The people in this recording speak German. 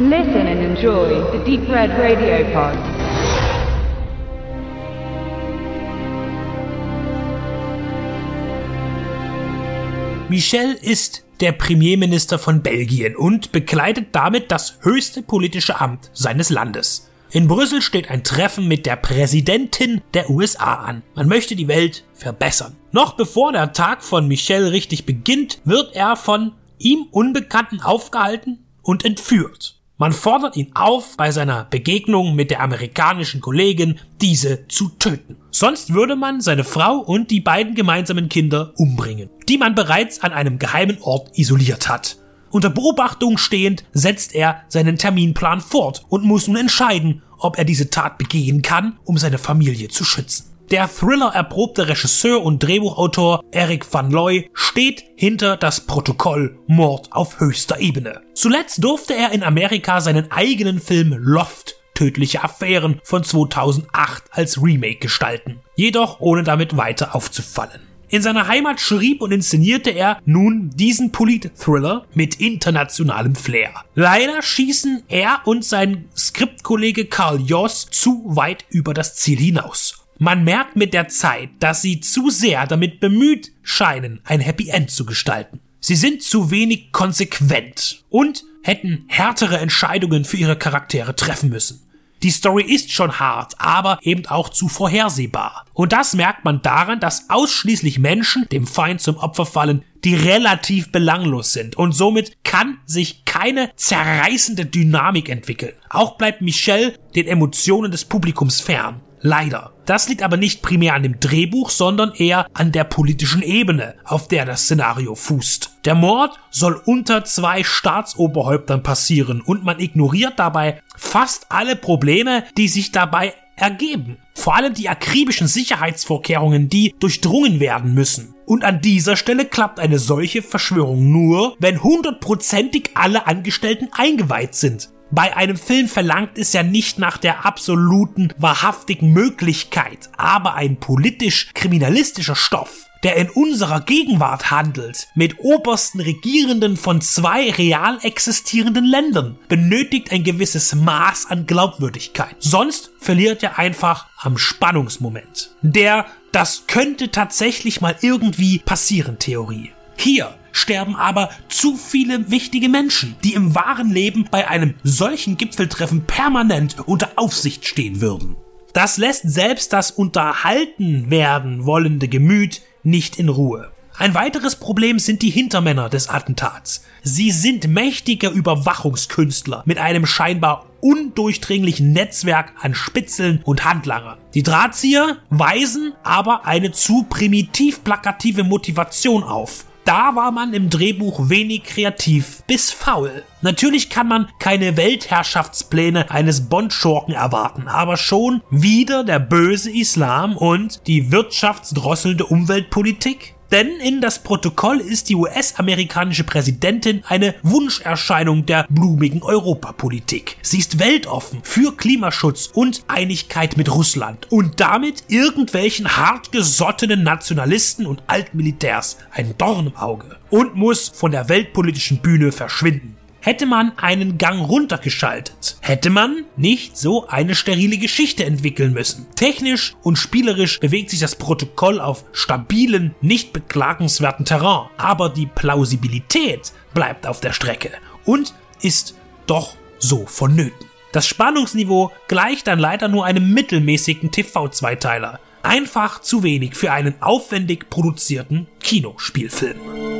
Listen and enjoy the Deep Red Radio Pod. Michel ist der Premierminister von Belgien und bekleidet damit das höchste politische Amt seines Landes. In Brüssel steht ein Treffen mit der Präsidentin der USA an. Man möchte die Welt verbessern. Noch bevor der Tag von Michel richtig beginnt, wird er von ihm Unbekannten aufgehalten und entführt. Man fordert ihn auf, bei seiner Begegnung mit der amerikanischen Kollegin diese zu töten. Sonst würde man seine Frau und die beiden gemeinsamen Kinder umbringen, die man bereits an einem geheimen Ort isoliert hat. Unter Beobachtung stehend setzt er seinen Terminplan fort und muss nun entscheiden, ob er diese Tat begehen kann, um seine Familie zu schützen. Der Thriller erprobte Regisseur und Drehbuchautor Eric Van Looy steht hinter das Protokoll Mord auf höchster Ebene. Zuletzt durfte er in Amerika seinen eigenen Film Loft Tödliche Affären von 2008 als Remake gestalten, jedoch ohne damit weiter aufzufallen. In seiner Heimat schrieb und inszenierte er nun diesen Polit-Thriller mit internationalem Flair. Leider schießen er und sein Skriptkollege Carl Joss zu weit über das Ziel hinaus. Man merkt mit der Zeit, dass sie zu sehr damit bemüht scheinen, ein Happy End zu gestalten. Sie sind zu wenig konsequent und hätten härtere Entscheidungen für ihre Charaktere treffen müssen. Die Story ist schon hart, aber eben auch zu vorhersehbar. Und das merkt man daran, dass ausschließlich Menschen dem Feind zum Opfer fallen, die relativ belanglos sind. Und somit kann sich keine zerreißende Dynamik entwickeln. Auch bleibt Michelle den Emotionen des Publikums fern. Leider. Das liegt aber nicht primär an dem Drehbuch, sondern eher an der politischen Ebene, auf der das Szenario fußt. Der Mord soll unter zwei Staatsoberhäuptern passieren und man ignoriert dabei fast alle Probleme, die sich dabei ergeben. Vor allem die akribischen Sicherheitsvorkehrungen, die durchdrungen werden müssen. Und an dieser Stelle klappt eine solche Verschwörung nur, wenn hundertprozentig alle Angestellten eingeweiht sind. Bei einem Film verlangt es ja nicht nach der absoluten, wahrhaftigen Möglichkeit, aber ein politisch-kriminalistischer Stoff, der in unserer Gegenwart handelt, mit obersten Regierenden von zwei real existierenden Ländern, benötigt ein gewisses Maß an Glaubwürdigkeit. Sonst verliert er einfach am Spannungsmoment. Der das könnte tatsächlich mal irgendwie passieren Theorie. Hier sterben aber zu viele wichtige Menschen, die im wahren Leben bei einem solchen Gipfeltreffen permanent unter Aufsicht stehen würden. Das lässt selbst das unterhalten werden wollende Gemüt nicht in Ruhe. Ein weiteres Problem sind die Hintermänner des Attentats. Sie sind mächtige Überwachungskünstler mit einem scheinbar undurchdringlichen Netzwerk an Spitzeln und Handlangern. Die Drahtzieher weisen aber eine zu primitiv plakative Motivation auf. Da war man im Drehbuch wenig kreativ bis faul. Natürlich kann man keine Weltherrschaftspläne eines Bond-Schurken erwarten, aber schon wieder der böse Islam und die wirtschaftsdrosselnde Umweltpolitik? Denn in das Protokoll ist die US-amerikanische Präsidentin eine Wunscherscheinung der blumigen Europapolitik. Sie ist weltoffen für Klimaschutz und Einigkeit mit Russland und damit irgendwelchen hartgesottenen Nationalisten und Altmilitärs ein Dorn im Auge und muss von der weltpolitischen Bühne verschwinden hätte man einen Gang runtergeschaltet, hätte man nicht so eine sterile Geschichte entwickeln müssen. Technisch und spielerisch bewegt sich das Protokoll auf stabilen, nicht beklagenswerten Terrain, aber die Plausibilität bleibt auf der Strecke und ist doch so vonnöten. Das Spannungsniveau gleicht dann leider nur einem mittelmäßigen TV-Zweiteiler. Einfach zu wenig für einen aufwendig produzierten Kinospielfilm.